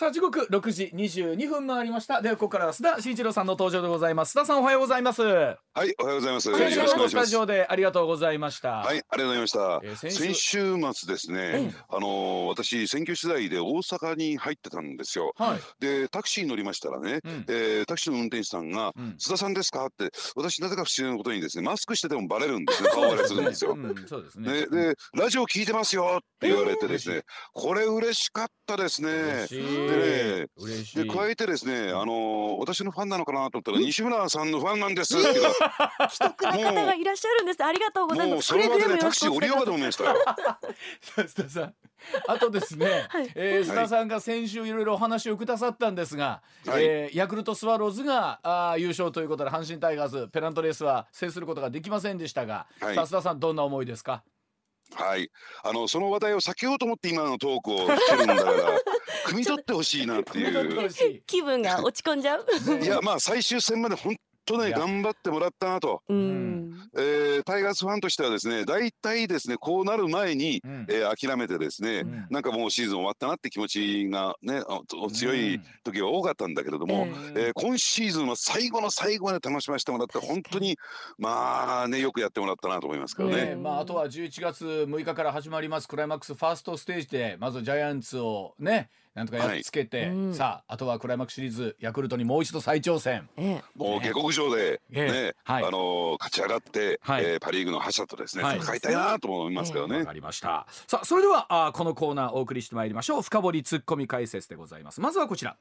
さあ時刻6時22分回りました。ではここからは須田慎一郎さんの登場でございます。須田さんおはようございます。はい、おはようございます。先週しくお願いします。もスタジオでありがとうございました。はい、ありがとうございました。えー先先週週末ですね、あのー私選挙取材で大阪に入ってたんですよ。はい。で、タクシーに乗りましたらね、うん。えータクシーの運転手さんが、うん須田さんですか？って、私なぜか不思議なことにですね、マスクしててもバレるんですね、顔割れするんですよ。うんそうですね。でで、ラジオ聞いてますよって言われてですね、これ嬉しかったですね。嬉しい。でねで加えてですね、あのー私のファンなのかなと思ったら、西村さんのファンなんです。っていうか既得な方がいらっしゃるんです。ありがとうございもうます。その場でね、くれぐれもよろタクシー降りようかと思いましたよ。須田さん。あとですね、はい。えー須田さんが先週いろいろお話をくださったんですが、はい。えーヤクルトスワローズがあー優勝ということで阪神タイガースペナントレースは制することができませんでしたが、はい。須田さんどんな思いですか？はい、あのその話題を避けようと思って今のトークをしてるんだから汲み取ってほしいなっていう。気分が落ち込んじゃう。いやまあ最終戦まで本頑張ってもらったなと、うん。えータイガースファンとしてはですね大体ですねこうなる前に、うん。えー諦めてですね、うん。なんかもうシーズン終わったなって気持ちがね強い時は多かったんだけれども、ええー今シーズンは最後の最後まで楽しませてもらって本当にまあねよくやってもらったなと思いますからね。ねまあ、あとは11月6日から始まりますクライマックスファーストステージでまずジャイアンツをねなんとかやっつけて、はい。うん。さああとはクライマックスシリーズヤクルトにもう一度再挑戦。ええ。もう下克上で、ええね、はいあのー勝ち上がって、はいえーパリーグの覇者とですね、はい戦いたいなと思いますからね。わかりました。さあそれではあーこのコーナーお送りしてまいりましょう。深掘りツッコミ解説でございます。まずはこちら。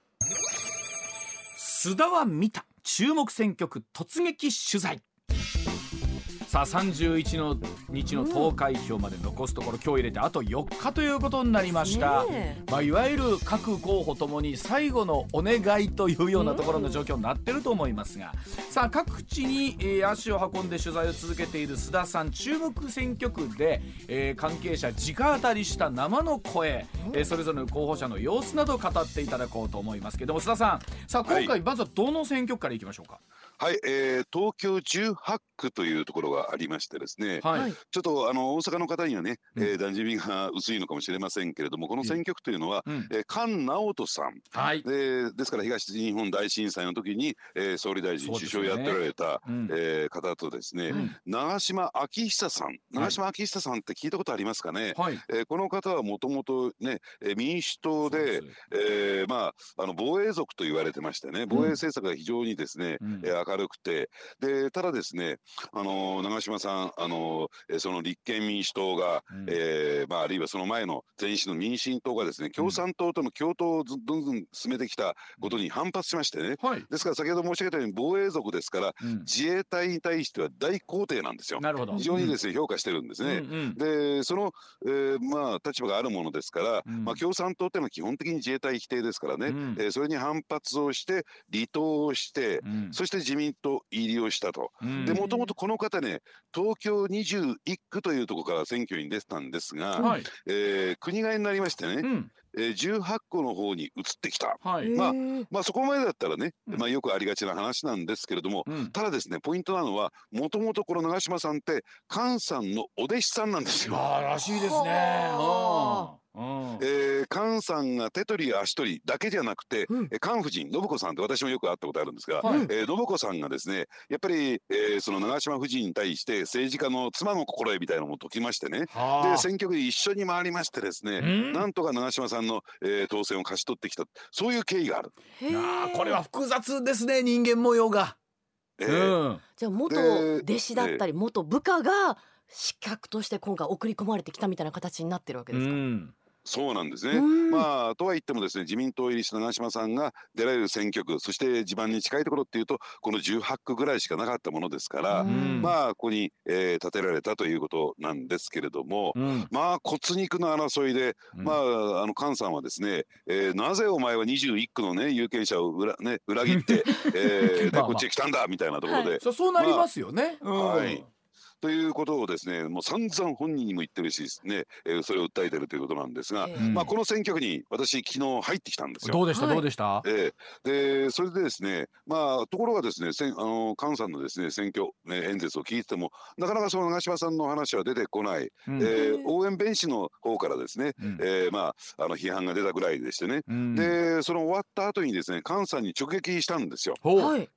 須田は見た注目選挙区突撃取材。さあ31の日の投開票まで残すところ今日入れてあと4日ということになりました。ね。まあ、いわゆる各候補ともに最後のお願いというようなところの状況になってると思いますが、さあ各地に、えー足を運んで取材を続けている須田さん注目選挙区で、えー関係者直当たりした生の声、えーそれぞれの候補者の様子などを語っていただこうと思いますけども須田さん。さあ今回まずはどの選挙区からいきましょうか？はい、えー東京18区というところがありましてですね、はい、はい。ちょっとあの大阪の方にはね、うん。えー、馴染みが薄いのかもしれませんけれども、この選挙区というのは、うん。えー菅直人さん。はい。でですから東日本大震災の時に、えー総理大臣、首相やっておられた、うん。えー方とですね、うん。長島昭久さん。長島昭久さんって聞いたことありますかね、はい。えーこの方はもともとね、えー民主党で、えーまあ、あの防衛族と言われてましてね防衛政策が非常にですね、うん。えー明るくて。でただですね、あのー長島さん、あのその立憲民主党が、うん。えーまあ、あるいはその前の前身の民進党がですね共産党との共闘をずどんどん進めてきたことに反発しましてね。はい、ですから先ほど申し上げたように防衛族ですからうん、自衛隊に対しては大肯定なんですよ。なるほど。非常にですね、評価してるんですね。うんうん。でその、えーまあ、立場があるものですから、うん。まあ、共産党っていうのは基本的に自衛隊否定ですからね、うん。えーそれに反発をして離党をして、うん。そして自民党入りをしたと。うん。でもともとこの方ね東京21区というところから選挙に出てたんですが、はい、えー国替えになりましてね、うん。えー18区の方に移ってきた。はい、まあええまあそこまでだったらね、うん。まあよくありがちな話なんですけれども、うん。ただですねポイントなのはもともとこの長嶋さんって菅さんのお弟子さんなんですよ。あらしいですね。えー、菅さんが手取り足取りだけじゃなくて、うん。えー菅夫人信子さんって私もよく会ったことあるんですが、はい。えー信子さんがですねやっぱり、えーその長嶋夫人に対して政治家の妻の心得みたいなのも解きましてね。はあ。で選挙区で一緒に回りましてですねうん。なんとか長嶋さんの、えー当選を勝ち取ってきた。そういう経緯がある。あこれは複雑ですね人間模様が。えー。うん。じゃあ元で弟子だったり元部下が失格として今回送り込まれてきたみたいな形になってるわけうですか？んそうなんですね。うん。まあとは言ってもですね自民党入りした長嶋さんが出られる選挙区そして地盤に近いところっていうとこの18区ぐらいしかなかったものですから、うん。まあここに、えー建てられたということなんですけれども、うん。まあ骨肉の争いで、うん。まああの菅さんはですね、えーなぜお前は21区のね有権者を裏ね裏切って、えーこっちへ来たんだみたいなところで、はそうそうなりますよね。うん。はいということをですねもう散々本人にも言ってるしですね、えーそれを訴えてるということなんですが、えうんまあ、この選挙区に私昨日入ってきたんですよ。どうでした、はい。どうでした、ええ。でそれでですねまあところがですねせんあの菅さんのですね選挙、ね、演説を聞いててもなかなかその長嶋さんの話は出てこない、うん。えー応援弁士の方からですね、うん。えーまああの批判が出たぐらいでしてね、うん。でその終わった後にですね菅さんに直撃したんですよ。はい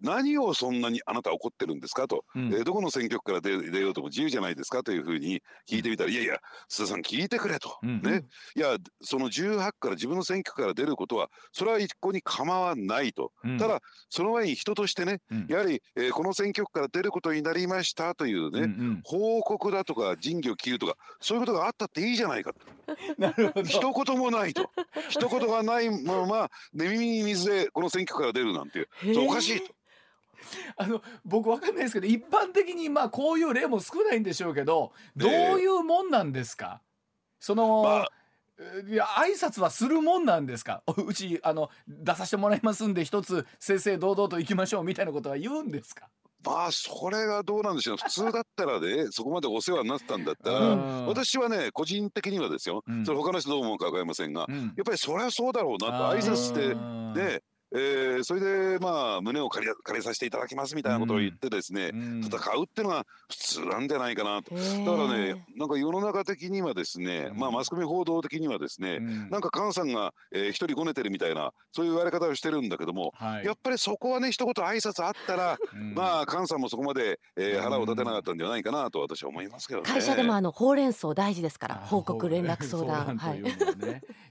何をそんなにあなた怒ってるんですかと、うん。えーどこの選挙区から出出ようとも自由じゃないですかというふうに聞いてみたら、いやいや須田さん聞いてくれと、うんね。いやその18から自分の選挙区から出ることはそれは一向に構わないと、うん。ただその前に人としてね、うん。やはり、えーこの選挙区から出ることになりましたというね、うんうん。報告だとか仁義を切るとかそういうことがあったっていいじゃないかと。なるほど。一言もないと。一言がないまま寝耳に水でこの選挙区から出るなんてそれおかしいと。あの僕わかんないですけど一般的にまあこういう例も少ないんでしょうけどどういうもんなんですか、その、まあ。いや挨拶はするもんなんですか？うちあの出させてもらいますんで一つ正々堂々と行きましょうみたいなことは言うんですか？まあそれがどうなんでしょう。普通だったらねそこまでお世話になってたんだったら、うん。私はね個人的にはですよ、うん。それ他の人どう思うか分かりませんが、うん。やっぱりそれはそうだろうなと挨拶してねえーそれでまあ胸を借り借りさせていただきますみたいなことを言ってですね、うん。戦うっていうのが普通なんじゃないかなと。だからねなんか世の中的にはですね、うん。まあマスコミ報道的にはですね、うん。なんか菅さんが、えー一人ごねてるみたいなそういう言われ方をしてるんだけども、はい。やっぱりそこはね一言挨拶あったら、うん。まあ菅さんもそこまで、えー腹を立てなかったんではないかなと私は思いますけどね。会社でもあのほうれん草大事ですからあ報告連絡相談。とはい。い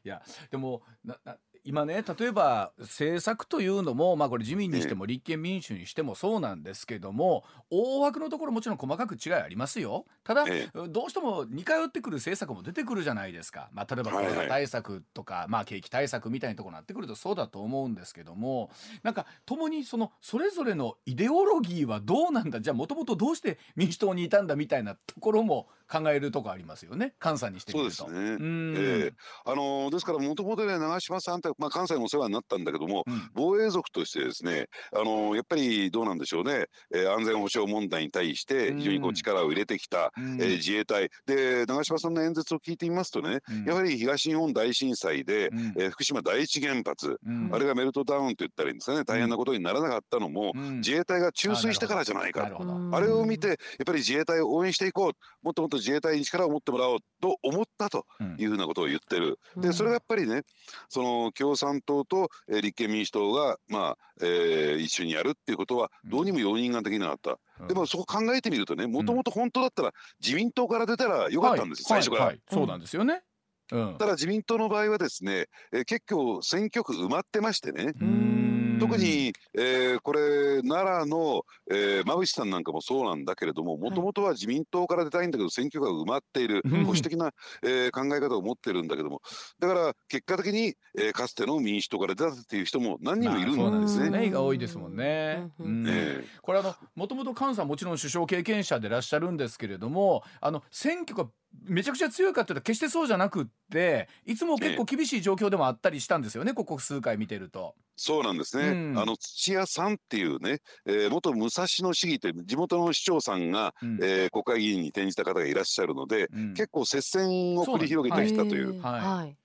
やでもなな今ね例えば政策というのもまあこれ自民にしても立憲民主にしてもそうなんですけども大枠のところもちろん細かく違いありますよ。ただ、えどうしても似通ってくる政策も出てくるじゃないですか、まあ、例えばコはいはい。ロナ対策とか、まあ、景気対策みたいなところになってくるとそうだと思うんですけどもなんか共にそのそれぞれのイデオロギーはどうなんだ？じゃあもともとどうして民主党にいたんだみたいなところも考えるとこありますよね。関西にしてみると。そうですね。うん。ええ。あのーですからもともとね長嶋さんって、まあ、関西もお世話になったんだけどもうん。防衛族としてですね、あのーやっぱりどうなんでしょうね、えー安全保障問題に対して非常にこううん力を入れてきた、うん。えー自衛隊。で長嶋さんの演説を聞いてみますとね、うん。やはり東日本大震災で、うん。えー福島第一原発、うん。あれがメルトダウンと言ったらいいんですかね大変なことにならなかったのも、うん。自衛隊が注水したからじゃないかなるほど。うん。あれを見てやっぱり自衛隊を応援していこう。もっともっと自衛隊に力を持ってもらおうと思ったとうんいうふうなことを言ってる。うん。でそれがやっぱりねその共産党と、えー立憲民主党が、まあえー一緒にやるっていうことはうん。どうにも容認ができなかった。うん。でもそこ考えてみるとねもともと本当だったら自民党から出たらよかったんですよ、はい最初から。はい。はい。そうなんですよね。うん。ただ自民党の場合はですね、えー結構選挙区埋まってましてね、うん特に、えーこれ奈良の、えー、馬渕さんなんかもそうなんだけれどももともとは自民党から出たいんだけど選挙区が埋まっているうん。保守的な、えー考え方を持ってるんだけども。だから結果的に、えーかつての民主党から出たっていう人も何人もいるんまあそうなんですね。ねが多いですもんね。これあのもともと菅さんもちろん首相経験者でいらっしゃるんですけれどもあの選挙がめちゃくちゃ強いかっていうと決してそうじゃなくっていつも結構厳しい状況でもあったりしたんですよねここ数回見てると。そうなんですね、うん。あの土屋さんっていうね、えー元武蔵野市議という地元の市長さんが、うん。えー国会議員に転じた方がいらっしゃるので、うん。結構接戦を繰り広げてきたというはい。はい。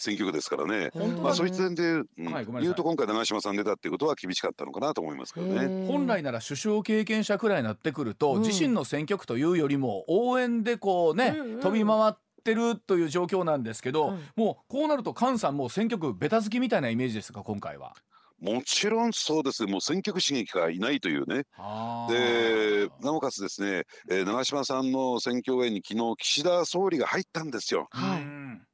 選挙区ですからね。まあ、そういった点で、うんはい言うと今回長嶋さん出たっていうことは厳しかったのかなと思いますけどね。本来なら首相経験者くらいになってくると、うん。自身の選挙区というよりも応援でこうね、うんうん飛び回ってるという状況なんですけど、うん。もうこうなると菅さんもう選挙区ベタ好きみたいなイメージですか今回は。もちろんそうですね、もう選挙区刺激がいないというね。で、なおかつですね、えー長嶋さんの選挙応援に昨日岸田総理が入ったんですよ。はいうん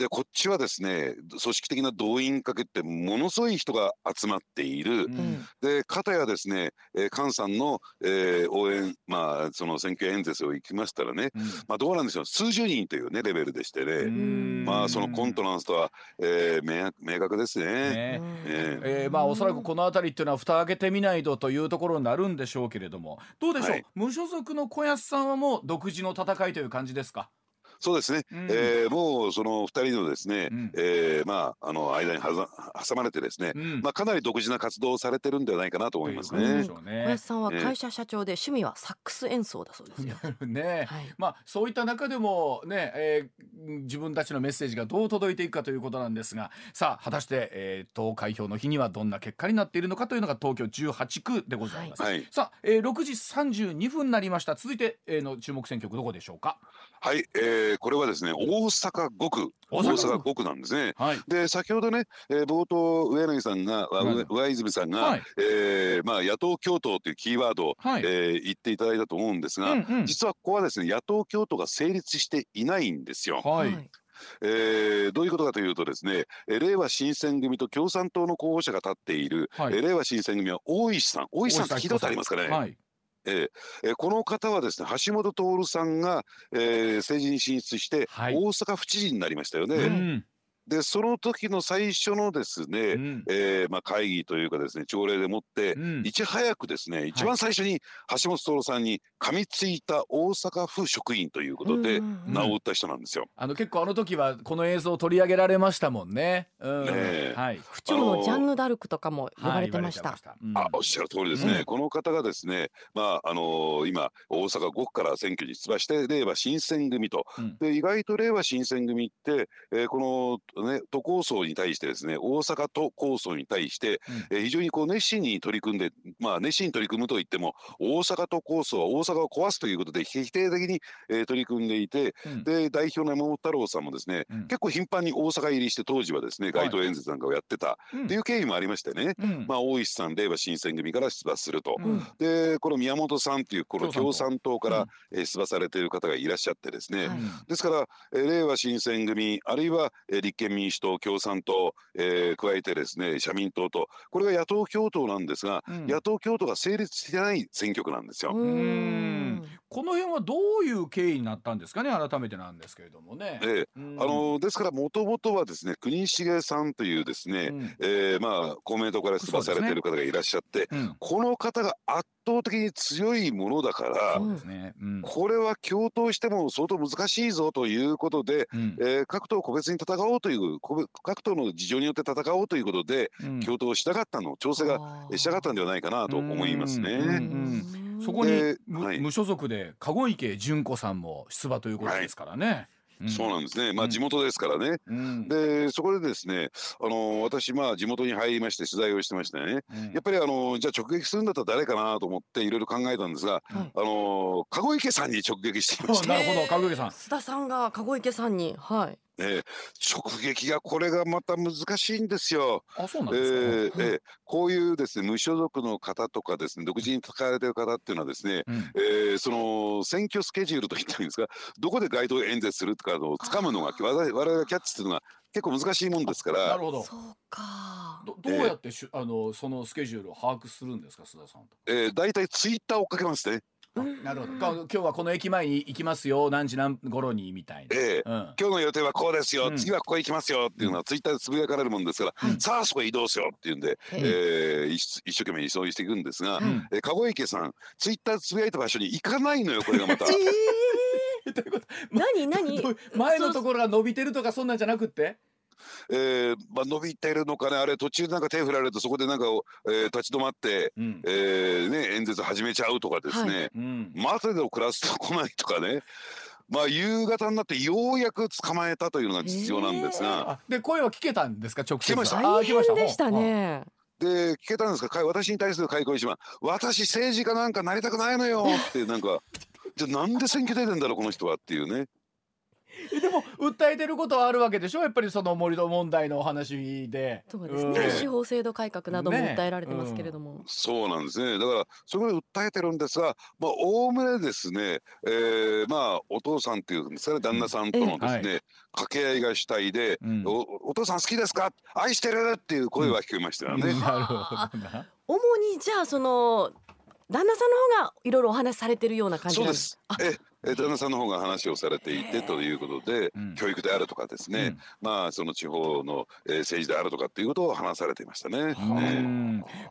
で、こっちはですね、組織的な動員かけてものすごい人が集まっている。うん。で、片やですね、えー菅さんの、えー応援、まあ、その選挙演説を行きましたらね、まあ、どうなんでしょう、数十人というね、レベルでしてね、うん。まあ、そのコントランスとは、えー明明確ですね。ね。ええーまあおそらくこの辺りっていうのは蓋開けてみないとというところになるんでしょうけれども。どうでしょう、はい。無所属の小安さんはもう独自の戦いという感じですか？そうですね、うん、えー、もうその2人のですね、うん、えー、まあ、あの間に挟まれてですね、うん、まあ、かなり独自な活動をされてるんではないかなと思いますね。小林さんは会社社長で趣味はサックス演奏だそうですよ。ね、はい、まあ、そういった中でもね、えー、自分たちのメッセージがどう届いていくかということなんですがさあ果たして、えー、投開票の日にはどんな結果になっているのかというのが東京18区でございます。はい、さあ、えー、6時32分になりました。続いて、えー、の注目選挙区どこでしょうか？はい、えー、これはですね大阪5区。大阪5区。なんですね。はい、で先ほどね、えー、冒頭上柳さんが、はい、上泉さんが、はい、えー、まあ、野党共闘というキーワードを、はい、えー、言っていただいたと思うんですが、うんうん、実はここはですね野党共闘が成立していないんですよ。はい。えー、どういうことかというとですね、え令和新選組と共産党の候補者が立っている、はい、え令和新選組は大石さん。大石さんって聞いたことありますかね、はい、えー、この方はですね橋本徹さんが、えー、政治に進出して大阪府知事になりましたよね。うんでその時の最初のですね、うん、えー、まあ、会議というかですね朝礼でもって、うん、いち早くですね一番最初に橋本徹さんに噛みついた大阪府職員ということで名を打った人なんですよ。あの結構あの時はこの映像取り上げられましたもんね。うん、ねはい、府長のジャンヌ・ダルクとかも呼ばれてました。はいあおっしゃる通りですね、この方がですねまああのー、今大阪5区から選挙に出馬して令和新選組と、で意外と令和新選組って、えー、このね都構想に対してですね大阪都構想に対して、うん、えー、非常にこう熱心に取り組んでまあ熱心に取り組むといっても大阪都構想は大阪を壊すということで否定的に、えー、取り組んでいて、うん、で代表の山本太郎さんもですね、うん、結構頻繁に大阪入りして当時はですね街頭演説なんかをやってたっていう経緯もありましてね、まあ大石さん令和新選組から出馬すると、でこの宮本さんっていうこの共産党から、えー、出馬されている方がいらっしゃってですね、ですから、えー、令和新選組あるいは、えー、立憲民主党共産党、えー、加えてですね社民党とこれが野党共闘なんですが、うん、野党共闘が成立してない選挙区なんですよ。この辺はどういう経緯になったんですかね？改めてなんですけれどもね。えー、あのですからもともとはですね国重さんというですね、うん、えー、まあ公明党から出馬されている方がいらっしゃって、ねうん、この方が圧倒的に強いものだから、ね。うん、これは共闘しても相当難しいぞということで、うん、えー、各党個別に戦おうという各党の事情によって戦おうということで、共闘したかったの調整がしたかったんではないかなと思いますね。そこに、はい、無所属で籠池純子さんも出馬ということですからね。はいそうなんですね。まあ地元ですからね。うん、でそこでですね、あの私まあ地元に入りまして取材をしてましてね、うん、やっぱりあのじゃあ直撃するんだったら誰かなと思っていろいろ考えたんですが、うん、あの籠池さんに直撃してました。なるほど、籠池さん。須田さんが籠池さんに、はい。ね、直撃がこれがまた難しいんですよ。あそうなんですか、えー、えー、こういうですね無所属の方とかですね独自に使われている方っていうのはですね、うん、えー、その選挙スケジュールといったらいいんですかどこで街頭演説するとかのをつかむのが我々がキャッチするのが結構難しいもんですから。なるほど。そうか。どどうやってし、えー、あのそのスケジュールを把握するんですか須田さんと。えー、大体ツイッターをかけますね。なるほど。今日はこの駅前に行きますよ。何時何頃にみたいな、ええ。うん、今日の予定はこうですよ、うん、次はここ行きますよっていうのはツイッターでつぶやかれるもんですから、うん、さあそこへ移動しようっていうんで、え。ー、一生懸命移送していくんですが、うん、え籠池さんツイッターでつぶやいた場所に行かないのよこれがまた。えー。何何？前のところが伸びてるとかそんなんじゃなくって？えーまあ、伸びてるのかね。あれ途中なんか手振られるとそこでなんか、えー、立ち止まって、うん、えー、ね、演説始めちゃうとかですね、はい。うん、待てど暮らすと来ないとかね。まあ夕方になってようやく捕まえたというのが必要なんですが、で声は聞けたんですか？直接。聞けました。大変でした。ね。で聞けたんですか？私に対する開口一番私政治家なんかなりたくないのよってなんか。じゃあなんで選挙出てんだろうこの人はっていうねでも訴えてることはあるわけでしょ？やっぱりその盛り土問題のお話で。そうですね、うん、司法制度改革なども訴えられてますけれども。ねうん、そうなんですね。だからそこで訴えてるんですがまあおおむねですね、えー、まあお父さんっていうんですかね旦那さんとのですね、うんはい、掛け合いがしたいで、おお父さん好きですか？愛してる？っていう声は聞こえましたよね。なるほど主にじゃあその旦那さんの方がいろいろお話しされてるような感じそうです。ええー、旦那さんの方が話をされていてということで、うん。教育であるとかですね、まあその地方の、えー政治であるとかっていうことを話されていましたね。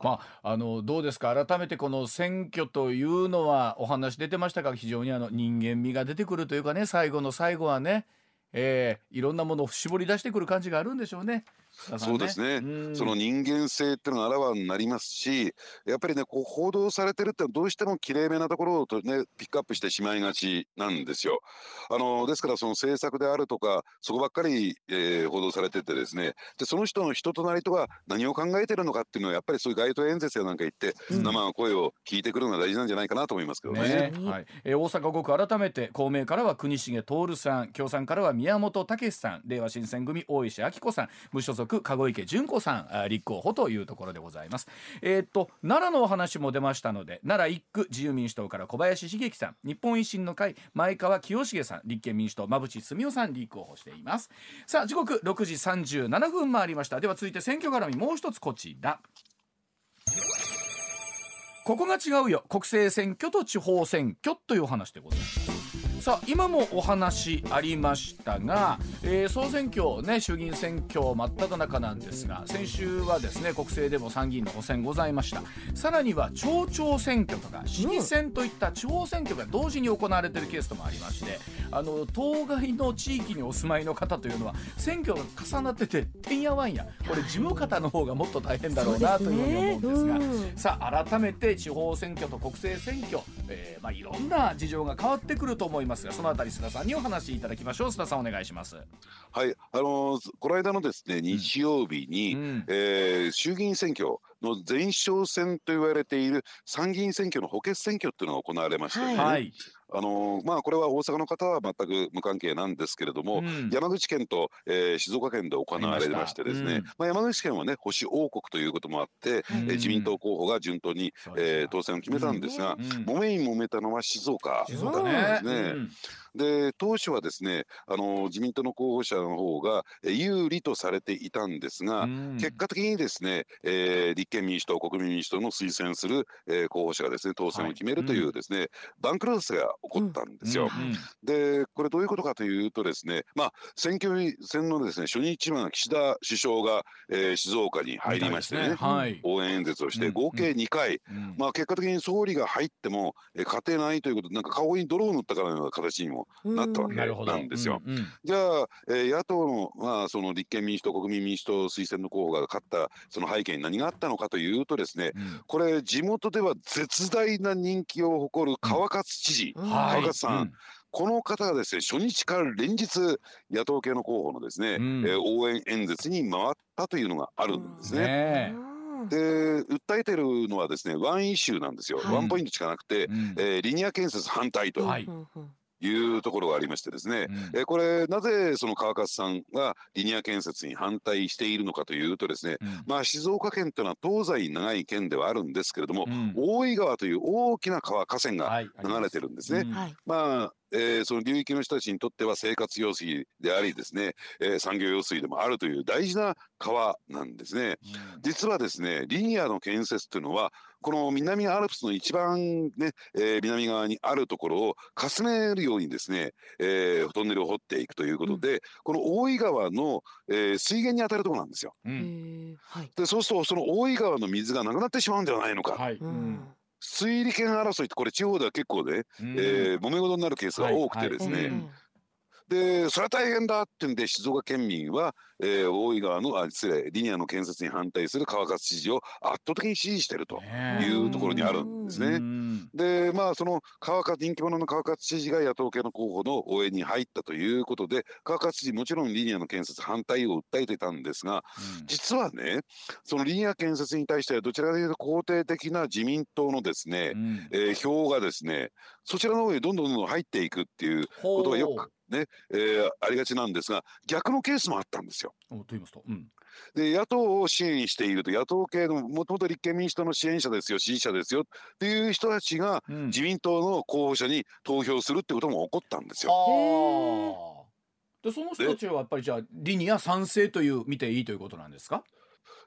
まああのどうですか？改めてこの選挙というのはお話出てましたが非常にあの人間味が出てくるというかね最後の最後はね、えーいろんなものを絞り出してくる感じがあるんでしょうね。須田さんそうですね。うん。その人間性っていうのがあらわになりますしやっぱりねこう報道されてるってのはどうしてもきれいめなところをとねピックアップしてしまいがちなんですよ。あのですからその政策であるとかそこばっかり、えー報道されててですね。でその人の人となりとか何を考えてるのかっていうのはやっぱりそういう街頭演説やなんか行って、うん。生の声を聞いてくるのが大事なんじゃないかなと思いますけどね。ね。ねはい。えー大阪5区改めて公明からは国重徹さん共産からは宮本武さん令和新選組大石明子さん無所属籠池純子さんあ立候補というところでございます。えーっと奈良のお話も出ましたので奈良1区自由民主党から小林茂樹さん日本維新の会前川清重さん立憲民主党馬淵澄夫さん立候補しています。さあ時刻6時37分回りました。では続いて選挙絡みもう一つこちら。ここが違うよ。国政選挙と地方選挙という話でございます。さあ今もお話ありましたが、えー総選挙ね衆議院選挙真っ只中なんですが先週はですね国政でも参議院の補選ございました。さらには町長選挙とか市議選といった地方選挙が同時に行われているケースともありましてあの当該の地域にお住まいの方というのは選挙が重なってててんやわんや。これ事務方の方がもっと大変だろうなというふうに思うんですが。うん。さあ改めて地方選挙と国政選挙、えーまあ、いろんな事情が変わってくると思いますがそのあたり須田さんにお話しいただきましょう。須田さんお願いします。はい、あのーこの間のですね日曜日に、うん。えー衆議院選挙の前哨戦と言われている参議院選挙の補欠選挙っていうのが行われましてね、ははい、あのーまあこれは大阪の方は全く無関係なんですけれども、うん。山口県と、えー静岡県で行われましてですねありまあ、山口県はね保守王国ということもあって、うん。えー自民党候補が順当に、えー当選を決めたんですが、うん。揉めに揉めたのは静岡。静岡ね。で当初はですねあの自民党の候補者の方がえー有利とされていたんですが、うん。結果的にですね、えー立憲民主党、国民民主党の推薦する、えー候補者がですね当選を決めるといはい。うですね、番狂わせが起こったんですよ。うん。でこれどういうことかというとですね、まあ、選挙戦のですね初日は岸田首相が、えー静岡に入りましてねみたいですはい。応援演説をしうん。て合計2回、うん。まあ、結果的に総理が入っても、えー勝てないということでなんか顔に泥を塗ったかのような形にもなったわけなんですよ。うん。うん。じゃあ、えー野党の,、まあその立憲民主党、国民民主党推薦の候補が勝ったその背景に何があったのかというとですねうん。これ地元では絶大な人気を誇る川勝知事、うんはい。川勝さんこの方がですね初日から連日野党系の候補のですね、うん。えー応援演説に回ったというのがあるんですね。ねで訴えてるのはですねワンイシューなんですよ、はい。ワンポイントしかなくて、うん。えーリニア建設反対と。はい。うんうんいうところがありましてですね、うん。えーこれなぜその川勝さんがリニア建設に反対しているのかというとですね、うん。まあ、静岡県というのは東西長い県ではあるんですけれども、うん。大井川という大きな川河川がはい流れてるんですね。うん。はい。まあえーその流域の人たちにとっては生活用水でありですね、えー産業用水でもあるという大事な川なんですね。実はですねリニアの建設というのはこの南アルプスの一番ね、えー南側にあるところをかすめるようにですね、えートンネルを掘っていくということで、この大井川の、えー水源に当たるところなんですよ。うん。でそうするとその大井川の水がなくなってしまうんではないのか、はい。うん水利権争いってこれ地方では結構ね、うん。えー揉め事になるケースが多くてですね、はいはい。うんでそれは大変だってんで静岡県民は、えー大井川のあ失礼リニアの建設に反対する川勝知事を圧倒的に支持しているとねいうところにあるんですね。うん。でまあその川勝人気者の川勝知事が野党系の候補の応援に入ったということで川勝知事もちろんリニアの建設反対を訴えてたんですが実はねそのリニア建設に対してはどちらかというと肯定的な自民党のですね、うん。えー票がですねそちらの方にどんどんどんどん入っていくっていうことがよくね、えーありがちなんですが逆のケースもあったんですよ。と言いますと、うん。で野党を支援していると野党系のもともと立憲民主党の支援者ですよ支持者ですよっていう人たちがうん。自民党の候補者に投票するってことも起こったんですよ。はあ。でその人たちはやっぱりじゃあリニア賛成という見ていいということなんですか？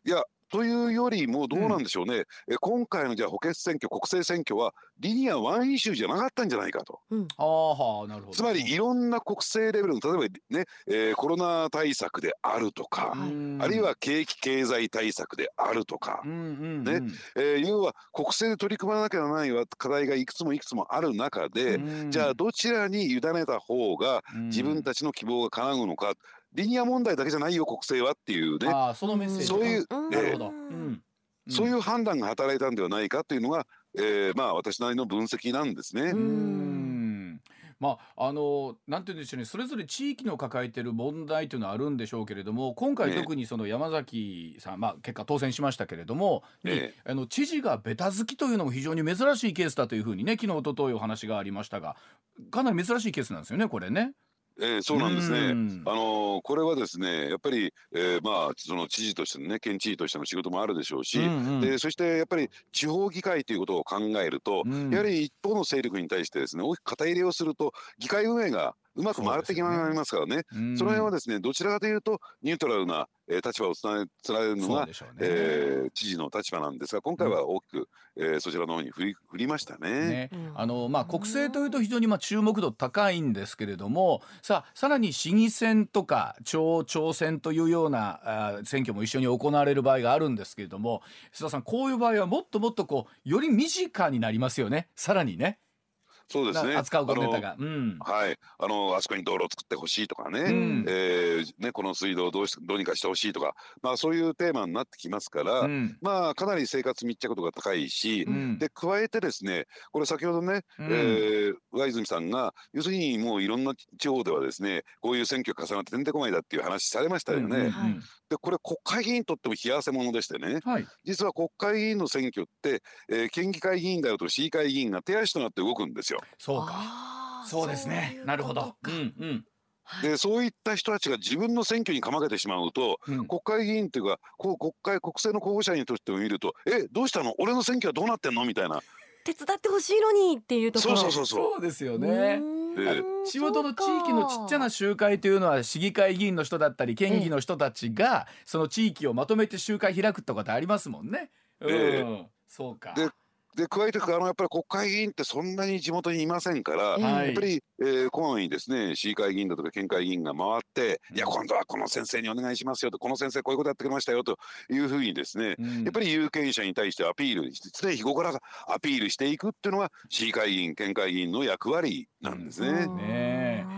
いやというよりもどうなんでしょうね、え今回のじゃあ補欠選挙国政選挙はリニアワンイシューじゃなかったんじゃないかと。うん。ああはあなるほどつまりいろんな国政レベルの例えばね、えーコロナ対策であるとか、うん。あるいは景気経済対策であるとかう、んうんね。えー要は国政で取り組まなきゃならないわ課題がいくつもいくつもある中で、うん。じゃあどちらに委ねた方がうん自分たちの希望が叶うのか、リニア問題だけじゃないよ国政はっていうね、ああそのメッセージそういううん。なるほど、そういう判断が働いたんではないかというのが、えーまあ私なりの分析なんですね。ううん。まああのなんて言うんでしょうね。それぞれ地域の抱えてる問題というのはあるんでしょうけれども今回ね特にその山崎さん、まあ、結果当選しましたけれども、にえ。あの知事がベタ好きというのも非常に珍しいケースだというふうにね昨日一昨日お話がありましたがかなり珍しいケースなんですよねこれね。えーそうなんですね。うん。あのーこれはですねやっぱり、えーまあその知事としてのね県知事としての仕事もあるでしょうし、うんうん。でそしてやっぱり地方議会ということを考えると、うん。やはり一方の勢力に対してですね大きく肩入れをすると議会運営がうまく回ってきまいりますからね。うんその辺はですねどちらかというとニュートラルな、えー立場をつなつられるのがね。えー知事の立場なんですが今回は大きく、えーそちらの方に振り振りましたね。ね。うん。あのまあ、国政というと非常にまあ注目度高いんですけれどもさあさらに市議選とか町長選というようなあー選挙も一緒に行われる場合があるんですけれども須田さんこういう場合はもっともっとこうより身近になりますよね。さらにねそうですね。な扱うこあのとネタが。うん。はい、あのあそこに道路を作ってほしいとかね、うん。えーねこの水道をどうしどうにかしてほしいとか、まあそういうテーマになってきますから、うん。まあかなり生活密着度が高いし、うん。で加えてですね、これ先ほどね、うん。えー上泉さんが要するにもういろんな地方ではですね、こういう選挙重なっててんてこまいだっていう話されましたよね。うんうんはい。でこれ国会議員にとっても冷や汗ものでしてね、はい。実は国会議員の選挙って、えー県議会議員だよと市議会議員が手足となって動くんですよ。そうか。そうですね。そういうなるほど。うんうん。はい。でそういった人たちが自分の選挙にかまけてしまうとうん。国会議員っていうかこう国会国政の候補者にとっても見ると「えどうしたの？俺の選挙はどうなってんの?」みたいな。手伝ってほしいのにっていうところ。そうそうそうそう。ですようね。地元の地域のちっちゃな集会というのは市議会議員の人だったり県議の人たちがその地域をまとめて集会開くとかってありますもんね。うん、えそうか。でで加えてあのやっぱり国会議員ってそんなに地元にいませんから、ええはい。やっぱり、えー、こまめにですね市議会議員だとか県会議員が回って、うん。いや今度はこの先生にお願いしますよとこの先生こういうことやってくれましたよというふうにですね、うん。やっぱり有権者に対してアピール常日頃からアピールしていくっていうのが市議会議員県会議員の役割なんですね。ねえあ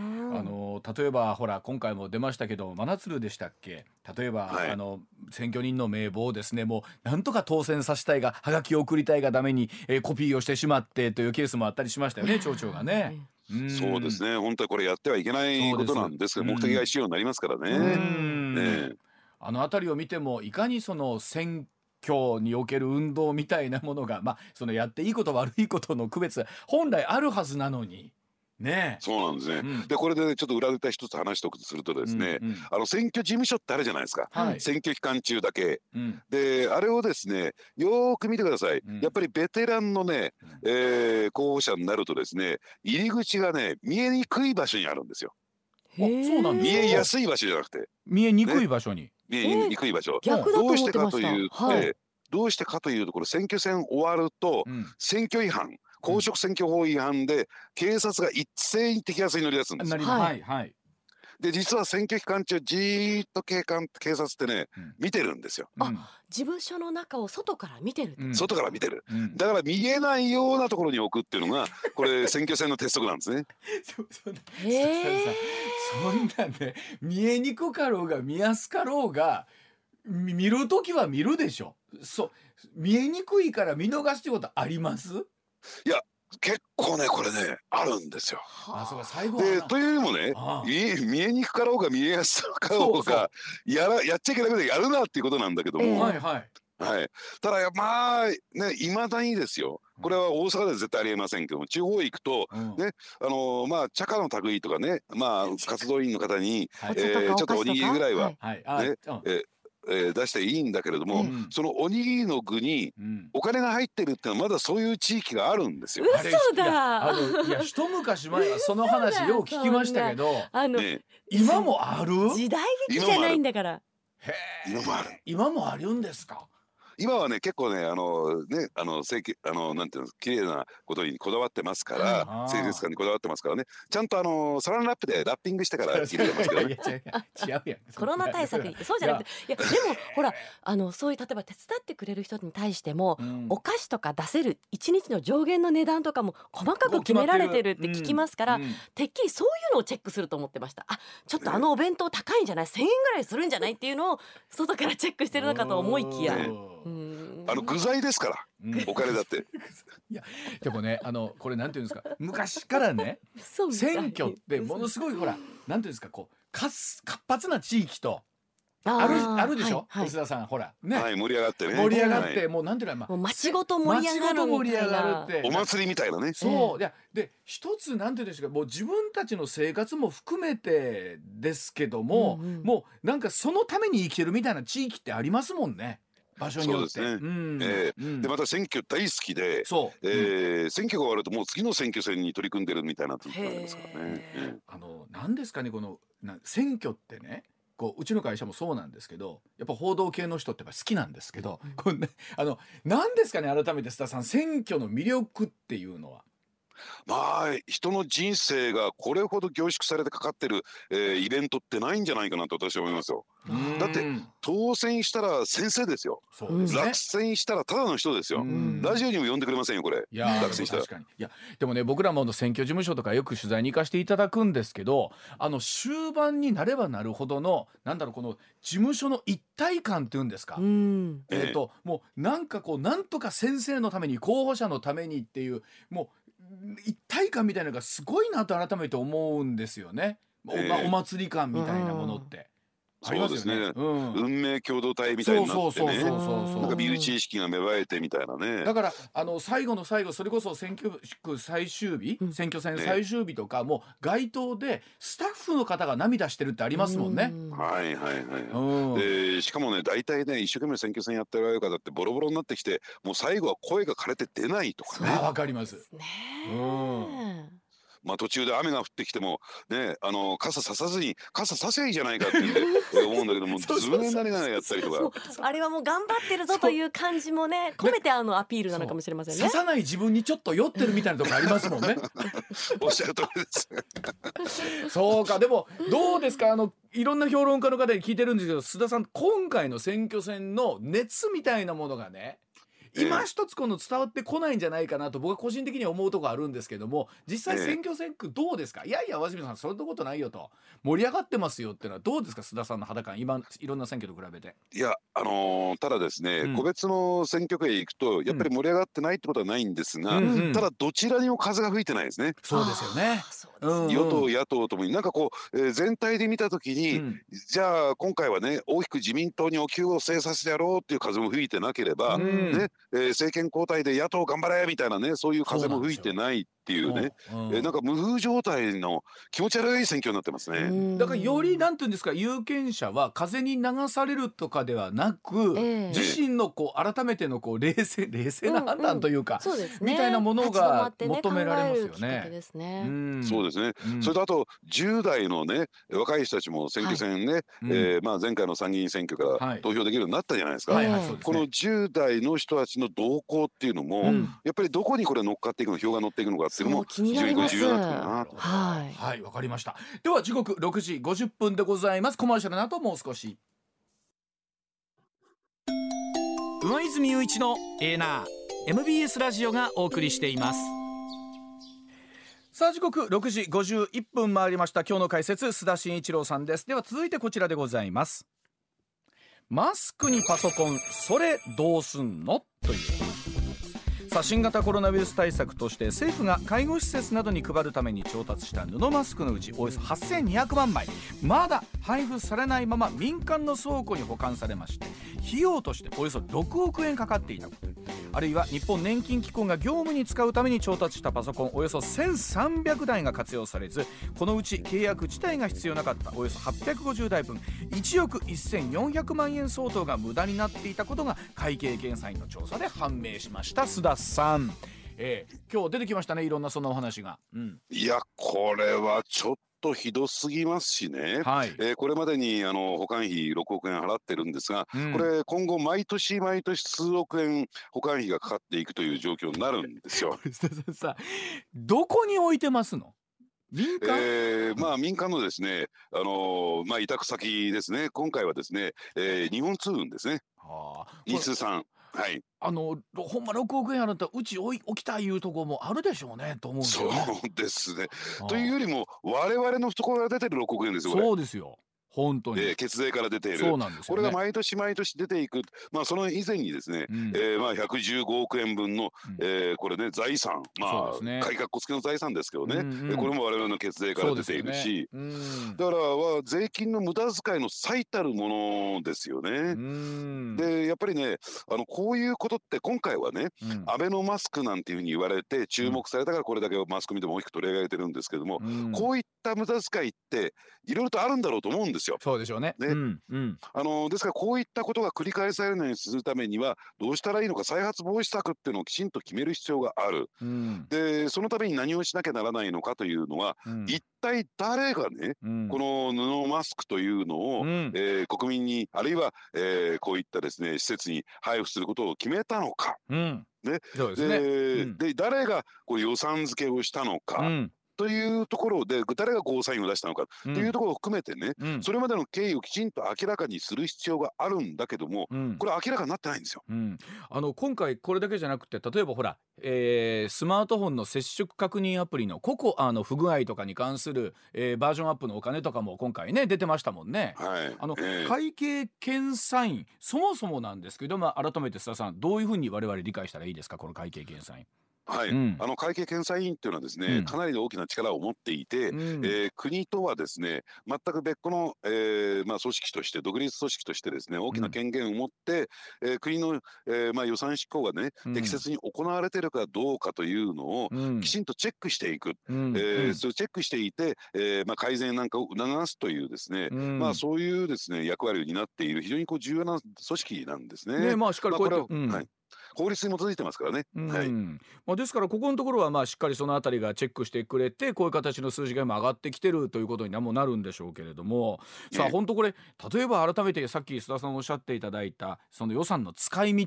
の例えばほら今回も出ましたけど真鶴でしたっけ？例えば、はい。あの選挙人の名簿をですねもうなんとか当選させたいがはがきを送りたいがために、えーコピーをしてしまってというケースもあったりしましたよね町長がね。ん。そうですね。本当はこれやってはいけないことなんですけど目的外使用になりますからね。うん。ええ。あの辺りを見てもいかにその選挙における運動みたいなものが、まあ、そのやっていいこと悪いことの区別本来あるはずなのにねえ。そうなんですね。うん。でこれでちょっと裏ネタ一つ話しておくとするとですね、うんうんあの選挙事務所ってあるじゃないですか。はい。選挙期間中だけ。うん。であれをですねよーく見てください、うん。やっぱりベテランのね、うん。えー候補者になるとですね入り口がね見えにくい場所にあるんですよ。あそうなんです見かえやすい場所じゃなくて。見えにくい場所に。見えにくい場所、逆だとどうして思ってました。かというと、はい。どうしてかというとこれ選挙戦終わるとうん。選挙違反公職選挙法違反で警察が一斉に摘発に乗り出すんですよ。はい。はいはい。で実は選挙期間中じーっと警官警察ってねうん。見てるんですよ。あ事務所の中を外から見てるうん。外から見てる。うん。だから見えないようなところに置くっていうのがこれ選挙戦の鉄則なんですね。そそんなへえそんなね見えにくかろうが見やすかろうがみ見るときは見るでしょ。そ見えにくいから見逃すってことあります？結構ねこれねあるんですよ。あ。そうか最後でというよりもね見えにくかろうが見えやすかろうがやら やっちゃいけないことやるなっていうことなんだけどええ。も、はい。はいはい、ただまあねいまだにですよ。これは大阪では絶対ありえませんけども地方行くとうん。ねあのまあ茶化の類とかねまあ活動員の方に、はい。えーちょっとおにぎりぐらいははい。あねうん。えー出していいんだけれども、うん。そのおにぎりの具にうん。お金が入ってるってのはまだそういう地域があるんですよ。嘘だ。いやあのいや 一昔前はその話よう聞きましたけどあのね、今もある？時代劇じゃないんだから。へえ今もある。今もあるんですか？今はね結構ねあのねあの清潔あのなんていうの綺麗なことにこだわってますからはい清潔感にこだわってますからね。ちゃんとあのサランラップでラッピングしてから 入れてますけどね。い。やいや違うやん。コロナ対策にそうじゃなくていやでもほらあのそういう例えば手伝ってくれる人に対しても、うん。お菓子とか出せる一日の上限の値段とかも細かく決められてるって聞きますから、うん。うんてっきりそういうのをチェックすると思ってました。あちょっとあのお弁当高いんじゃない？1,000円ぐらいするんじゃない？っていうのを外からチェックしてるのかと思いきや。あの具材ですからうん。お金だって。でもねあのこれなんていうんですか 昔からね選挙ってものすごいほらなんていうんですかこうかす活発な地域とああるーあるでしょ、はいはい。吉田さんほら。ね、はい盛り上がってね。盛り上がっはい。てもうなんていうのまあもう街ごと盛り上がる盛り上がるって。お祭りみたいなね。そう、いやで一つなんていうんですかもう自分たちの生活も含めてですけども、うんうん。もうなんかそのために生きてるみたいな地域ってありますもんね場所によって。そうですね。ん。えうん。でまた選挙大好きで、えー選挙が終わるともう次の選挙戦に取り組んでるみたいな時がありますからね。の何ですかねこのな選挙ってねこううちの会社もそうなんですけどやっぱ報道系の人ってやっぱ好きなんですけど、これねあの何ですかね改めて須田さん選挙の魅力っていうのは。まあ人の人生がこれほど凝縮されてかかってる、えーイベントってないんじゃないかなと私は思いますよ。だってうん当選したら先生ですよ。そうですね落選したらただの人ですよ。うんラジオにも呼んでくれませんよこれ。いやー落選したら確かにいやでもね僕らも選挙事務所とかよく取材に行かせていただくんですけどあの終盤になればなるほどのなんだろうこの事務所の一体感っていうんですか、うんえー、ともうなんかこうなんとか先生のために候補者のためにっていうもう一体感みたいなのがすごいなと改めて思うんですよね、おええお祭り感みたいなものって。ありますよね。うん運命共同体みたいになってそうそうそうね。そうそうなんかビル知識が芽生えてみたいなね。だからあの最後の最後それこそ選挙区最終日、うん選挙戦最終日とかも街頭でスタッフの方が涙してるってありますもんね。うんはいはいはい。うんでしかもね大体ね一生懸命選挙戦やってる方ってボロボロになってきてもう最後は声が枯れて出ないとかあねわかります。ねうんまあ途中で雨が降ってきてもねあの傘ささずに傘させばいいじゃないかって言うんでえ思うんだけどもずぶ濡れながらやったりとかあれはもう頑張ってるぞという感じもね込めてあのアピールなのかもしれませんね刺。さない自分にちょっと酔ってるみたいなとこありますもんね。おっしゃる通りです。そうかでもどうですか？あのいろんな評論家の方に聞いてるんですけど須田さん今回の選挙戦の熱みたいなものがねええ今一つこの伝わってこないんじゃないかなと僕は個人的には思うところあるんですけども実際ええ。選挙戦区どうですか、いやいや和島さんそんなことないよと。盛り上がってますよっていうのはどうですか？須田さんの肌感。今いろんな選挙と比べて。いやあのーただですね、うん。個別の選挙区へ行くとやっぱり盛り上がってないってことはないんですが、うんうんただどちらにも風が吹いてないですね。そうですよねうですうん。与党野党ともになんかこう、えー全体で見た時に、うん。じゃあ今回はね大きく自民党にお給を据えさせてやろうっていう風も吹いてなければ、うん。ねえー政権交代で野党頑張れみたいなねそういう風も吹いてないっていうね。うんえーなんか無風状態の気持ち悪い選挙になってますね。うん。だからよりなんていうんですか有権者は風に流されるとかではなく、ええ。自身のこう改めてのこう冷静冷静な判断というか、そうですね。みたいなものが求められますよね。考えるきっかけですね。んそうですね、うん。それとあと10代のね若い人たちも選挙戦ね、うんえーまあ、前回の参議院選挙かはい。ら投票できるようになったじゃないですか、はいこのね10代の人たちの動向っていうのも、うん。やっぱりどこにこれ乗っかっていくの票が乗っていくのかっていうのも非常に重要になってくるなと。はい。はいわかりました。では時刻6時50分でございます。コマーシャルの後もう少し。上泉雄一のエーナー。MBS ラジオがお送りしていますさあ時刻6時51分回りました。今日の解説須田慎一郎さんです。では続いてこちらでございます。マスクにパソコンそれどうすんの？という。さあ新型コロナウイルス対策として政府が介護施設などに配るために調達した布マスクのうちおよそ8200万枚まだ配布されないまま民間の倉庫に保管されまして費用としておよそ6億円かかっていた。ことあるいは日本年金機構が業務に使うために調達したパソコンおよそ1300台が活用されずこのうち契約自体が必要なかったおよそ850台分1億1400万円相当が無駄になっていたことが会計検査院の調査で判明しました。須田さん、えー今日出てきましたねいろんなそんなお話が、うん、いやこれはちょっとひどすぎますしね、はい。えーこれまでにあの保管費6億円払ってるんですが、うん。これ今後毎年毎年数億円保管費がかかっていくという状況になるんですよ。さささどこに置いてますの？民間、えーまあ民間のですね、あのーまあ委託先ですね、今回はですね、えー日本通運ですね、はあ。日通さん。はい、あのほんま6億円あるんだったらうち置きたいいうとこもあるでしょうねと思うんですそうよね。ですね。はあというよりも、我々の懐から出てる6億円ですよ。そうですよ本当に、えー血税から出ている。そうなんですよね。これが毎年毎年出ていく、まあ、その以前にですね、うん。えーまあ、115億円分の、うん。えーこれね財産。まあね。改革付けの財産ですけどね、うんうん。えーこれも我々の血税から出ているし、そうですよね。だからは税金の無駄遣いの最たるものですよね。うん。うんでやっぱりねあのこういうことって今回はねうん。アベノマスクなんていうふうに言われて注目されたからこれだけマスコミでも大きく取り上げられてるんですけども、うん。こういった無駄遣いっていろいろとあるんだろうと思うんですよ。そうでしょうね。ね。うんうん。あのですからこういったことが繰り返されるようにするためにはどうしたらいいのか再発防止策っていうのをきちんと決める必要がある。うん。でそのために何をしなきゃならないのかというのは、うん。一体誰がねうん。この布マスクというのを、うん。えー国民にあるいは、えーこういったですね施設に配布することを決めたのか。うん。ね。そうですでね。うん。で誰がこう予算付けをしたのか、うんというところで誰がゴーサインを出したのかというところを含めてね、うんそれまでの経緯をきちんと明らかにする必要があるんだけども、うんこれ明らかになってないんですよ。うん、あの今回これだけじゃなくて例えばほら、えースマートフォンの接触確認アプリのココアの不具合とかに関する、えーバージョンアップのお金とかも今回ね出てましたもんね。はい。あの、ええ会計検査院そもそもなんですけど、まあ、改めて須田さんどういうふうに我々理解したらいいですかこの会計検査院。はい、うん。あの会計検査院っていうのはですね、うん。かなり大きな力を持っていて、うん。えー国とはですね全く別個の、えーまあ、組織として独立組織としてですね大きな権限を持って、えー国の、えーまあ、予算執行がね、うん。適切に行われているかどうかというのをうん。きちんとチェックしていく、うん。えーうん。それをチェックしていて、えーまあ、改善なんかを促すというですね、うん。まあ、そういうですね役割を担っている非常にこう重要な組織なんですね。ねまあしっかりこうやって、うん。まあはい法律に基づいてますからね。うん。はいまあ、ですからここのところはまあしっかりそのあたりがチェックしてくれてこういう形の数字が今上がってきてるということにもなるんでしょうけれども。さあええ本当これ例えば改めてさっき須田さんおっしゃっていただいたその予算の使い道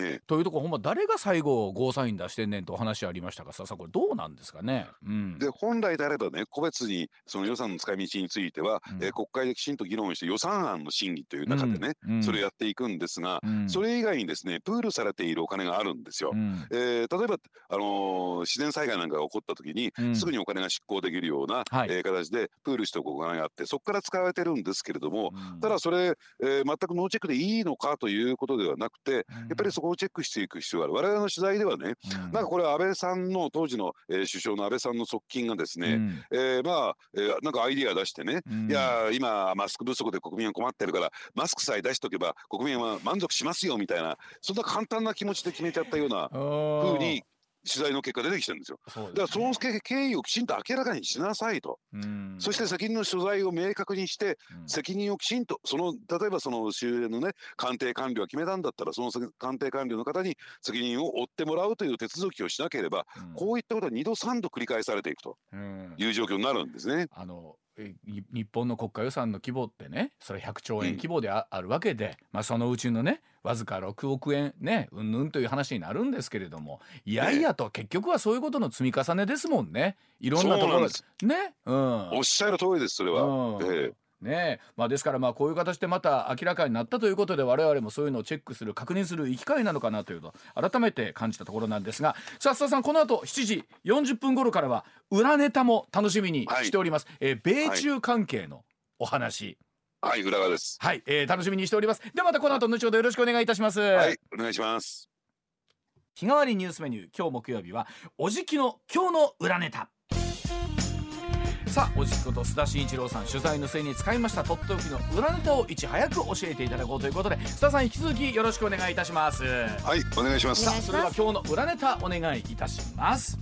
ええ。というところほんま誰が最後ゴーサイン出してんねんとお話ありましたがさんこれどうなんですかね、うん、で本来であればね個別にその予算の使い道については、うん。えー国会できちんと議論して予算案の審議という中でね、うん。それをやっていくんですが、うん。それ以外にですねプールされているお金があるんですよ。うん。えー例えば、あのー自然災害なんかが起こった時に、うん。すぐにお金が執行できるような、はい。えー形でプールしておくお金があってそこから使われてるんですけれども、うん。ただそれ、えー全くノーチェックでいいのかということではなくて、やっぱりそこをチェックしていく必要がある。我々の取材ではね、うん。なんかこれ安倍さんの当時の、えー首相の安倍さんの側近がですね、うん。えーまあ、えーなんかアイディア出してね、うん。いやー今マスク不足で国民は困ってるからマスクさえ出しとけば国民は満足しますよみたいなそんな簡単な気持ちで決めちゃったような風に取材の結果出てきてるんですよ。そうだからその経経緯をきちんと明らかにしなさいと、うん。そして責任の所在を明確にしてうん。責任をきちんとその例えばその周辺のね官邸官僚が決めたんだったらその官邸官僚の方に責任を負ってもらうという手続きをしなければうん。こういったことは2度3度繰り返されていくとうん。いう状況になるんですね。あの日本の国家予算の規模ってねそれ100兆円規模であ,、あるわけで、まあ、そのうちのねわずか6億円ねうんぬんという話になるんですけれどもいやいやと結局はそういうことの積み重ねですもんね。いろんなところね？うん。おっしゃる通りですそれは。うん。ええねまあ、ですからまあこういう形でまた明らかになったということで我々もそういうのをチェックする確認する機会なのかなというと改めて感じたところなんですがさあ須田さんこの後7時40分頃からは裏ネタも楽しみにしております、えー米中関係のお話。はい裏側です。はい、えー楽しみにしております。ではまたこの後後ほどよろしくお願いいたします、はいお願いします。日替わりニュースメニュー今日木曜日はおじきの今日の裏ネタさあおじきこと須田慎一郎さん取材の末に使いましたとっておきの裏ネタをいち早く教えていただこうということで須田さん引き続きよろしくお願いいたします。はいお願いします。お願いします。それでは今日の裏ネタお願いいたします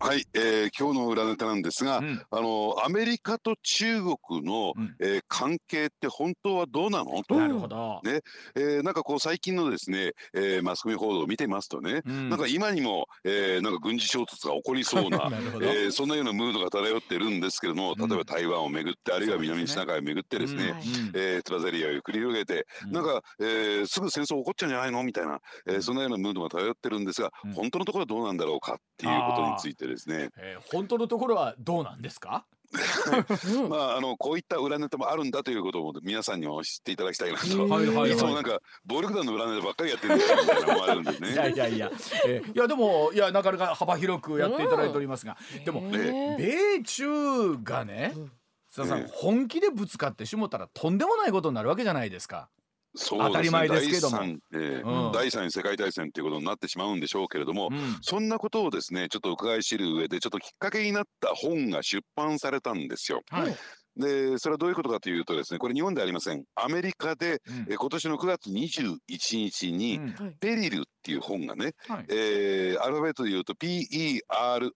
はい、えー、今日の裏ネタなんですが、うん、あのアメリカと中国の、うん、えー、関係って本当はどうなの？と、なるほど。ね。えー、なんかこう最近のですね、えー、マスコミ報道を見てますとね、うん、なんか今にも、えー、なんか軍事衝突が起こりそうな な、えー、そんなようなムードが漂ってるんですけども例えば台湾をめぐって、あるいは南シナ海をめぐってですね、うえつばぜり合いを繰り広げて、なんか、えー、すぐ戦争起こっちゃうんじゃないの？みたいな、えー、そんなようなムードが漂ってるんですが、本当のところはどうなんだろうかっていうことについてですね。えー本当のところはどうなんですか？まああのこういった裏ネタもあるんだということを皆さんにも知っていただきたいなと、はいはいはい、いつもなんか暴力団の裏ネタばっかりやってるみたいな思われるんですね。いやいやいや、えー、いやでもいやなかなか幅広くやっていただいておりますが、うん、でも、米中がね、須田さん、本気でぶつかってしもたらとんでもないことになるわけじゃないですか。そう当たり前ですけども。えーうん、第三次世界大戦ということになってしまうんでしょうけれども、うん、そんなことをですねちょっと伺い知る上でちょっときっかけになった本が出版されたんですよ。はい。でそれはどういうことかというとですねこれ日本ではありません。アメリカで、うん、え今年の9月21日に、うん、ペリルっていう本がね、はい、えー、アルファベットで言うと PERIL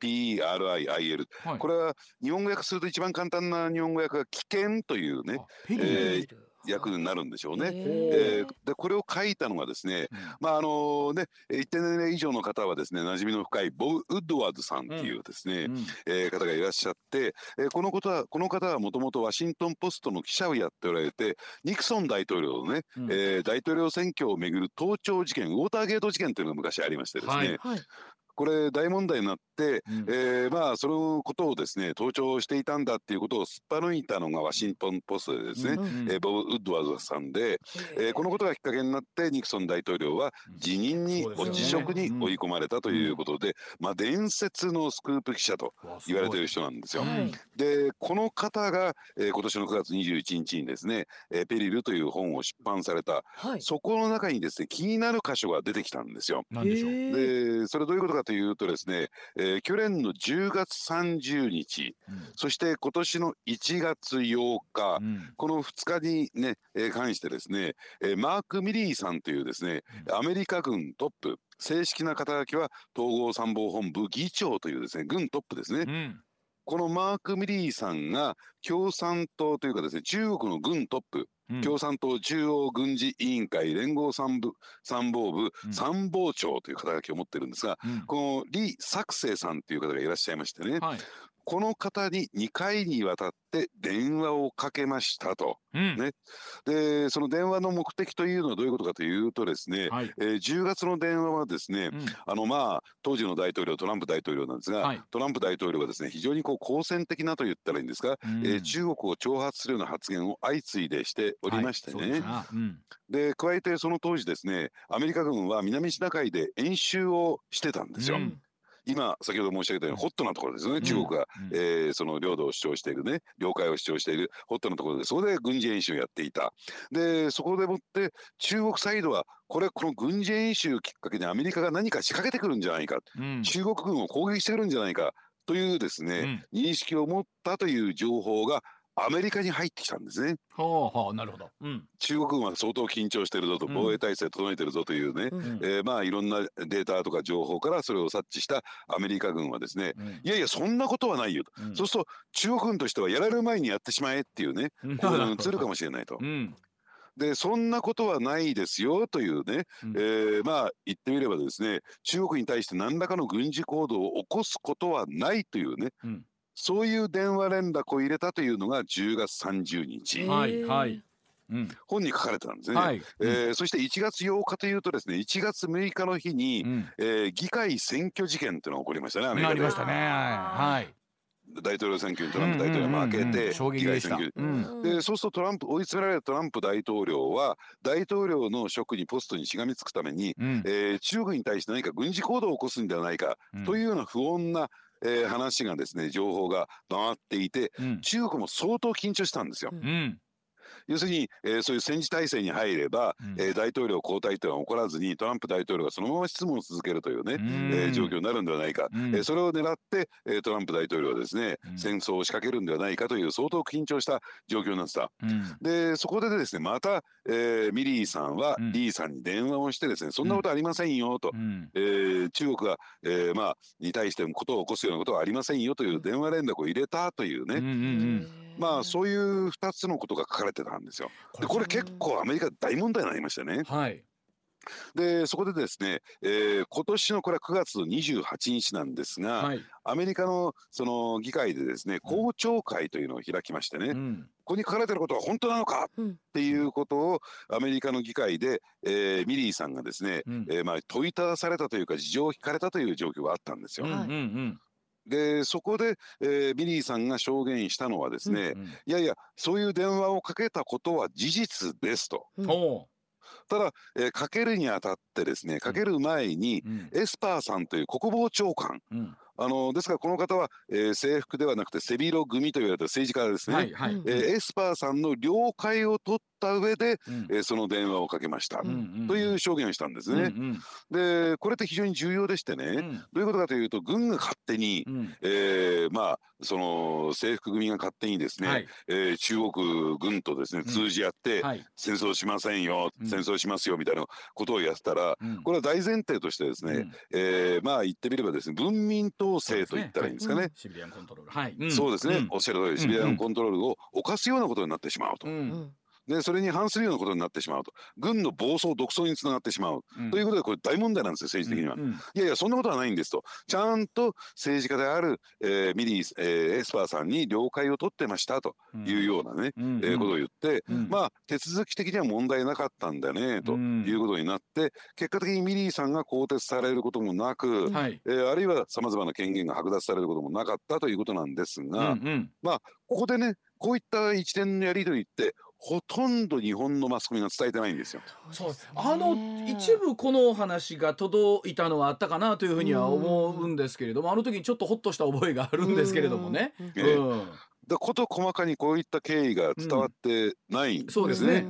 PERIIL、はい、これは日本語訳すると一番簡単な日本語訳が危険というね、えー、役になるんでしょうね。えー、でこれを書いたのがですね、うん、まああのね一定年齢以上の方はですね馴染みの深いボブ・ウッドワーズさんっていうですね、うん、えー、方がいらっしゃって、えー、このことはこの方はもともとワシントン・ポストの記者をやっておられてニクソン大統領のね、うん、えー、大統領選挙をめぐる盗聴事件ウォーターゲート事件というのが昔ありましてですね、はい。はいこれ大問題になって、うん、えー、まあそのことをですね盗聴していたんだっていうことをすっぱ抜いたのがワシントン・ポストでですね、うん、えー、ボブ・ウッドワーズさんで、えー、このことがきっかけになってニクソン大統領は辞任に、うん、辞職に追い込まれたということで、まあ伝説のスクープ記者と言われている人なんですよ。でこの方が、えー、今年の9月21日にですね「えー、ペリル」という本を出版された、はい、そこの中にですね気になる箇所が出てきたんですよ。でそれどういうことかというとですね、えー、去年の10月30日、うん、そして今年の1月8日、うん、この2日にね、えー、関してですね、えー、マーク・ミリーさんというですね、アメリカ軍トップ正式な肩書きは統合参謀本部議長というですね軍トップですね、うん、このマーク・ミリーさんが共産党というかですね中国の軍トップうん、共産党中央軍事委員会連合参部参謀部、うん、参謀長という肩書きを持ってるんですが、うん、この李作成さんという方がいらっしゃいましてね、はい、この方に2回にわたって電話をかけましたと、うん、ね、でその電話の目的というのはどういうことかというとですね、はい、えー、10月の電話はですね、うん、あのまあ当時の大統領トランプ大統領なんですが、はい、トランプ大統領がですね非常にこう好戦的なと言ったらいいんですか、うん、えー、中国を挑発するような発言を相次いでしておりましてね、はい、で加えてその当時ですねアメリカ軍は南シナ海で演習をしてたんですよ。今先ほど申し上げたようにホットなところですね、中国が、うん、えー、その領土を主張しているね領海を主張しているホットなところでそこで軍事演習をやっていた。でそこでもって中国サイドはこれこの軍事演習をきっかけにアメリカが何か仕掛けてくるんじゃないか、うん、中国軍を攻撃してくるんじゃないかというですね、うん、認識を持ったという情報がアメリカに入ってきたんですね。はあはあなるほど、うん、中国軍は相当緊張してるぞと、防衛体制整えてるぞというね、うん、えー、まあいろんなデータとか情報からそれを察知したアメリカ軍はですね、うん、いやいやそんなことはないよと、うん、そうすると中国軍としてはやられる前にやってしまえっていうね、こう映るかもしれないと。でそんなことはないですよというね、うん、えー、まあ言ってみればですね中国に対して何らかの軍事行動を起こすことはないというね、うん、そういう電話連絡を入れたというのが10月30日。はいはい。うん、本に書かれてたんですね、はい、えーうん、そして1月8日というとですね1月6日の日に、うん、えー、議会選挙事件というのが起こりましたねアメリカで。ありましたね。はい大統領選挙にトランプ大統領が負けて、議会選挙、うん、でそうするとトランプ追い詰められたトランプ大統領は大統領の職にポストにしがみつくために、うん、えー、中国に対して何か軍事行動を起こすんではないか、というような不穏なえー、話がですね情報が回っていて、うん、中国も相当緊張したんですよ。うん要するに、えー、そういう戦時体制に入れば、うん、えー、大統領交代というのは起こらずにトランプ大統領がそのまま質問を続けるというね、うえー、状況になるんではないか、うん、えー、それを狙って、えー、トランプ大統領はですね、戦争を仕掛けるんではないかという相当緊張した状況になってた。でそこでですねまた、えー、ミリーさんはリーさんに電話をしてですね、そんなことありませんよと、うん、えー、中国が、えー、まあに対してことを起こすようなことはありませんよという電話連絡を入れたというね、うんうんうん。まあそういう2つのことが書かれてたんですよ。でこれ結構アメリカ大問題になりましたね。はい、でそこでですね、えー、今年のこれは9月28日なんですが、はい、アメリカのその議会でですね公聴会というのを開きましてね、うん、ここに書かれてることは本当なのかっていうことをアメリカの議会で、えー、ミリーさんがですね、うん、えー、まあ、問いただされたというか事情を聞かれたという状況があったんですよ。うんうんうんでそこで、えー、ミリーさんが証言したのはですね、うんうん、いやいやそういう電話をかけたことは事実ですと。うん、ただ、えー、かけるにあたってですねかける前に、うん、エスパーさんという国防長官、うん。あのですからこの方は、えー、制服ではなくて背広組と言われた政治家ですね、はいはい、えー、エスパーさんの了解を取った上で、うん、えー、その電話をかけました、うん、という証言をしたんですね。うんうん、でこれって非常に重要でしてね、うん、どういうことかというと軍が勝手に、うん、えー、まあその制服組が勝手にですね、はい、えー、中国軍とですね通じ合って、はい、戦争しませんよ、戦争しますよみたいなことをやったら、これは大前提としてですね、うん、えー、まあ言ってみればですね文民統制と言ったらいいんですかね。シビリアンコントロール、はい、そうですね、おっしゃる通りシビリアンコントロールを犯すようなことになってしまうと。でそれに反するようなことになってしまうと。軍の暴走独走につながってしまう、うん、ということでこれ大問題なんですよ政治的には、うん。うん、いやいやそんなことはないんですと。ちゃんと政治家である、えー、ミリー、えー、エスパーさんに了解を取ってましたというようなね、うん、えー、ことを言って、うん、まあ手続き的には問題なかったんだねということになって結果的にミリーさんが更迭されることもなく、はい、えー、あるいはさまざまな権限が剥奪されることもなかったということなんですが、うんうん、まあここでねこういった一連のやり取りってほとんど日本のマスコミが伝えてないんですよ。そうあの一部この話が届いたのはあったかなというふうには思うんですけれどもあの時にちょっとほっとした覚えがあるんですけれどもね。うん、だこと細かにこういった経緯が伝わってないんですね。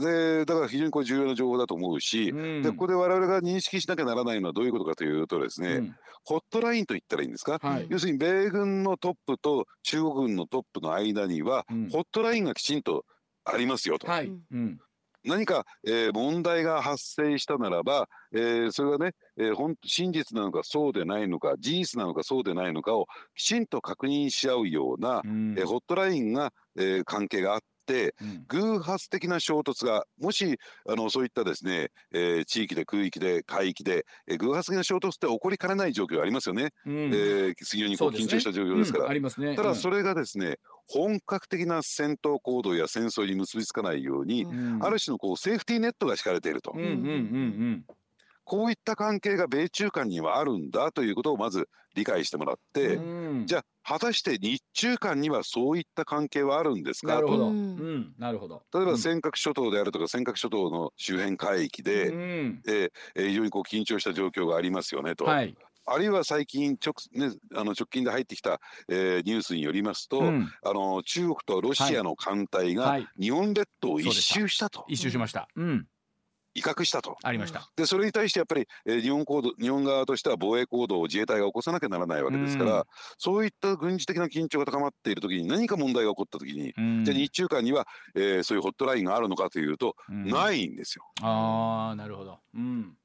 でだから非常にこれ重要な情報だと思うし、うん、でここで我々が認識しなきゃならないのはどういうことかというとですね、うん、ホットラインと言ったらいいんですか、はい、要するに米軍のトップと中国軍のトップの間には、うん、ホットラインがきちんとありますよと。はい。うん。何か、えー、問題が発生したならば、えー、それがね、えー、本真実なのかそうでないのか事実なのかそうでないのかをきちんと確認し合うような、うん、えー、ホットラインが、えー、関係があっ偶発的な衝突がもしあのそういったですね、えー、地域で空域で海域で、えー、偶発的な衝突って起こりかねない状況ありますよね、うん、えー、非常にこう緊張した状況ですから。ね、ただそれがですね、本格的な戦闘行動や戦争に結びつかないように、うん、ある種のこうセーフティーネットが敷かれていると。こういった関係が米中間にはあるんだということをまず理解してもらって、うん、じゃあ果たして日中間にはそういった関係はあるんですか？と。なるほど。例えば尖閣諸島であるとか尖閣諸島の周辺海域で、うん、えー、非常にこう緊張した状況がありますよねと。はい、あるいは最近直,、ね、あの直近で入ってきた、えー、ニュースによりますと、うん、あの中国とロシアの艦隊が日本列島を一周したと。一周しました。うん威嚇したと。ありました。でそれに対してやっぱり、えー、日本行動日本側としては防衛行動を自衛隊が起こさなきゃならないわけですから、そういった軍事的な緊張が高まっている時に何か問題が起こった時に、じゃあ日中間には、えー、そういうホットラインがあるのかというと、ないんですよ。ああなるほど。うん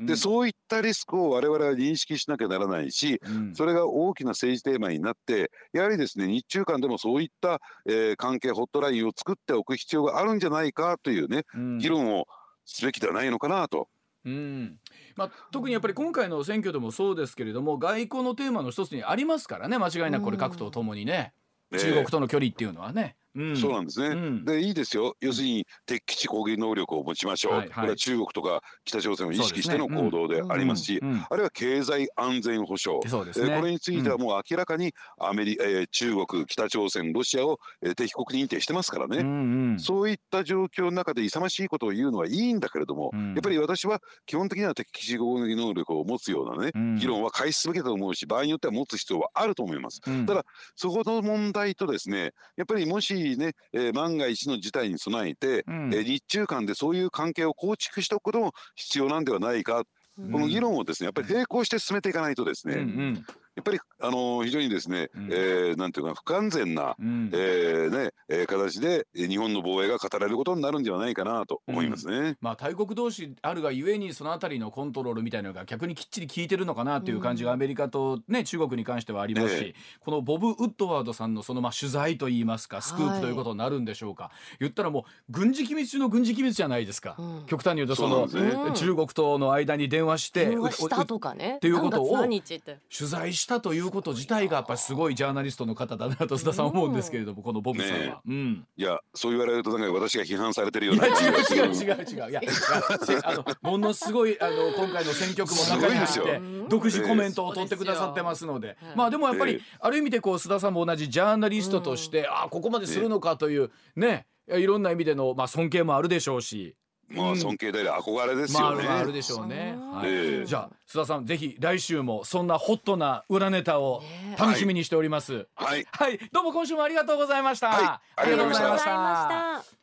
で、そういったリスクを我々は認識しなきゃならないし、うん、それが大きな政治テーマになってやはりですね日中間でもそういった、えー、関係ホットラインを作っておく必要があるんじゃないかというね、うん、議論をすべきではないのかなと。うんまあ、特にやっぱり今回の選挙でもそうですけれども外交のテーマの一つにありますからね間違いなくこれ各党ともにね、中国との距離っていうのはね。そうなんですね、うん、でいいですよ。要するに敵基地攻撃能力を持ちましょう、はいはい、これは中国とか北朝鮮を意識しての行動でありますし、あるいは経済安全保障。ね、これについてはもう明らかにアメリ、えー、中国北朝鮮ロシアを、えー、敵国認定してますからね、うんうん、そういった状況の中で勇ましいことを言うのはいいんだけれども、うん、やっぱり私は基本的には敵基地攻撃能力を持つようなね、うん、議論は開始すべきだと思うし場合によっては持つ必要はあると思います、ただそこの問題とですねやっぱりもししね、えー、万が一の事態に備えて、うん、えー、日中間でそういう関係を構築しておくことも必要なんではないか、うん、この議論をですねやっぱり並行して進めていかないとですね、うんうんやっぱりあの非常にですね、うん、えー、なんていうか不完全な、うん、えー、ね、えー、形で日本の防衛が語られることになるんではないかなと思いますね。うん、まあ大国同士あるがゆえにそのあたりのコントロールみたいなのが逆にきっちり効いてるのかなという感じがアメリカとね中国に関してはありますし、えこのボブ・ウッドワードさんのそのまあ取材といいますかスクープということになるんでしょうか。はい、言ったらもう軍事機密中の軍事機密じゃないですか。極端に言うとその、ね、中国との間に電話して電話したとかね。っていうことを取材したということ自体がやっぱりすごいジャーナリストの方だなと須田さん思うんですけれども、このボブさんは、ねうん、いやそう言われるとなんか私が批判されてるような違う違う違う違う。いやあのものすごいあの今回の選挙区も中に入って独自コメントを取ってくださってますので、まあでもやっぱり、ある意味でこう須田さんも同じジャーナリストとして、ああここまでするのかというねいろんな意味での、まあ、尊敬もあるでしょうしまあ尊敬であり憧れですよね。まあ、あるでしょうね。はい、じゃあ須田さんぜひ来週もそんなホットな裏ネタを楽しみにしております。はい。はい、どうも今週もありがとうございました。はい、ありがとうございました。